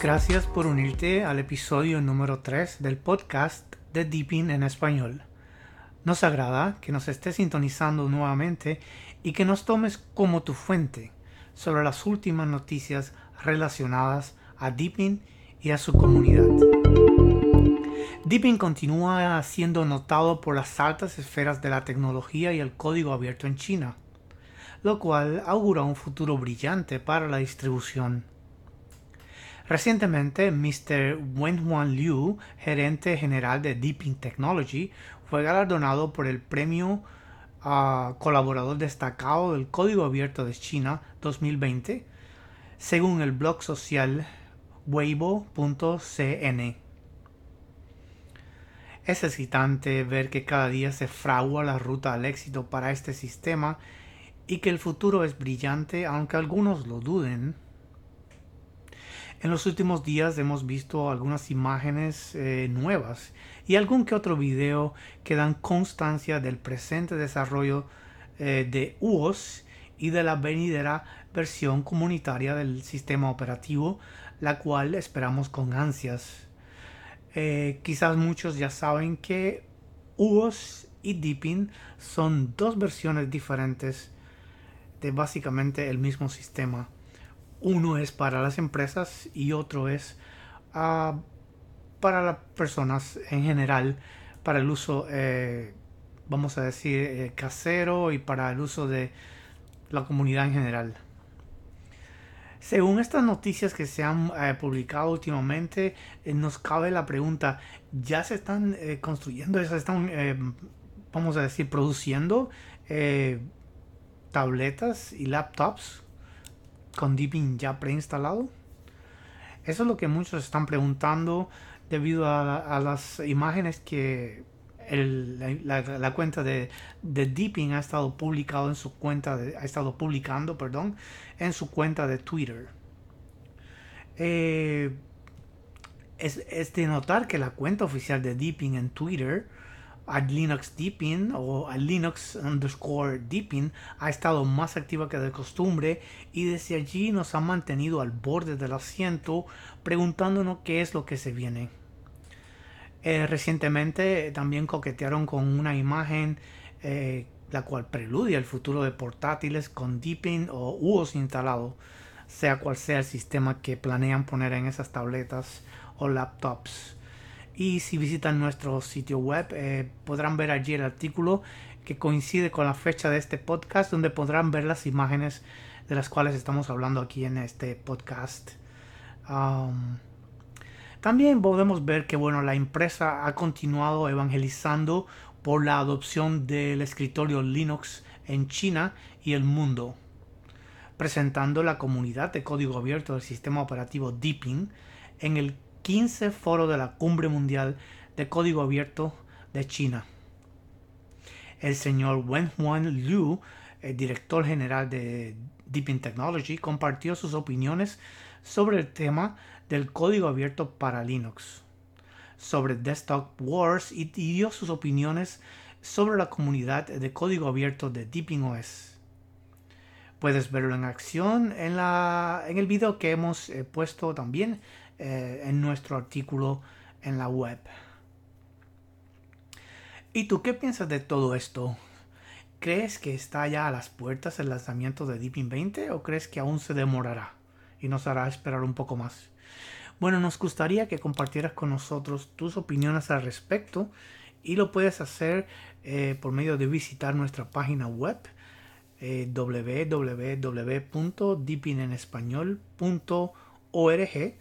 Gracias por unirte al episodio número 3 del podcast de Deepin en español. Nos agrada que nos estés sintonizando nuevamente y que nos tomes como tu fuente sobre las últimas noticias relacionadas a Deepin y a su comunidad. Deepin continúa siendo notado por las altas esferas de la tecnología y el código abierto en China, lo cual augura un futuro brillante para la distribución. Recientemente, Mr. Wenhuan Liu, gerente general de Deepin Technology, fue galardonado por el premio a colaborador destacado del Código Abierto de China 2020, según el blog social weibo.cn. Es excitante ver que cada día se fragua la ruta al éxito para este sistema y que el futuro es brillante aunque algunos lo duden. En los últimos días hemos visto algunas imágenes eh, nuevas y algún que otro video que dan constancia del presente desarrollo eh, de UOS y de la venidera versión comunitaria del sistema operativo, la cual esperamos con ansias. Eh, quizás muchos ya saben que UOS y Deepin son dos versiones diferentes de básicamente el mismo sistema. Uno es para las empresas y otro es ah, para las personas en general, para el uso, eh, vamos a decir, eh, casero y para el uso de la comunidad en general. Según estas noticias que se han eh, publicado últimamente, nos cabe la pregunta, ¿ya se están construyendo, ya se están, vamos a decir, produciendo tabletas y laptops con Deepin ya preinstalado? Eso es lo que muchos están preguntando debido a, las imágenes que la, cuenta de, de, Deepin ha estado publicado en su cuenta ha estado publicando perdón en su cuenta de Twitter eh, es, es, de notar que la cuenta oficial de Deepin en Twitter Ad Linux Deepin o Ad Linux underscore Deepin ha estado más activa que de costumbre y desde allí nos ha mantenido al borde del asiento preguntándonos qué es lo que se viene. Eh, recientemente también coquetearon con una imagen eh, la cual preludia el futuro de portátiles con Deepin o UOS instalado, sea cual sea el sistema que planean poner en esas tabletas o laptops. Y si visitan nuestro sitio web, eh, podrán ver allí el artículo que coincide con la fecha de este podcast, donde podrán ver las imágenes de las cuales estamos hablando aquí en este podcast. También podemos ver que bueno, la empresa ha continuado evangelizando por la adopción del escritorio Linux en China y el mundo, presentando la comunidad de código abierto del sistema operativo Deepin en el 15 Foro de la Cumbre Mundial de Código Abierto de China. El señor Wenhuan Liu, el director general de Deepin Technology, compartió sus opiniones sobre el tema del código abierto para Linux, sobre Desktop Wars y dio sus opiniones sobre la comunidad de código abierto de Deepin OS. Puedes verlo en acción en el video que hemos eh, puesto también eh, en nuestro artículo en la web. ¿Y tú qué piensas de todo esto? ¿Crees que está ya a las puertas el lanzamiento de Deepin 20 o crees que aún se demorará y nos hará esperar un poco más? Bueno, nos gustaría que compartieras con nosotros tus opiniones al respecto y lo puedes hacer eh, por medio de visitar nuestra página web eh, www.deepinenespañol.org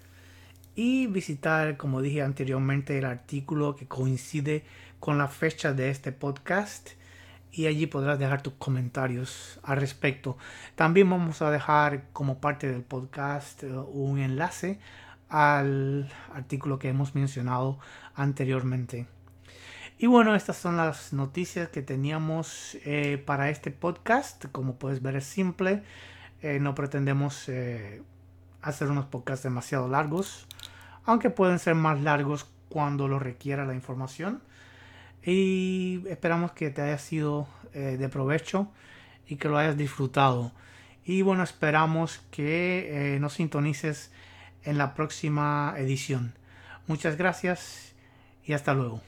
y visitar, como dije anteriormente, el artículo que coincide con la fecha de este podcast y allí podrás dejar tus comentarios al respecto. También vamos a dejar como parte del podcast eh, un enlace al artículo que hemos mencionado anteriormente. Y bueno, estas son las noticias que teníamos eh, para este podcast. Como puedes ver es simple. Eh, no pretendemos hacer unos podcasts demasiado largos, aunque pueden ser más largos cuando lo requiera la información. Y esperamos que te haya sido eh, de provecho y que lo hayas disfrutado. Y bueno, esperamos que eh, nos sintonices en la próxima edición. Muchas gracias y hasta luego.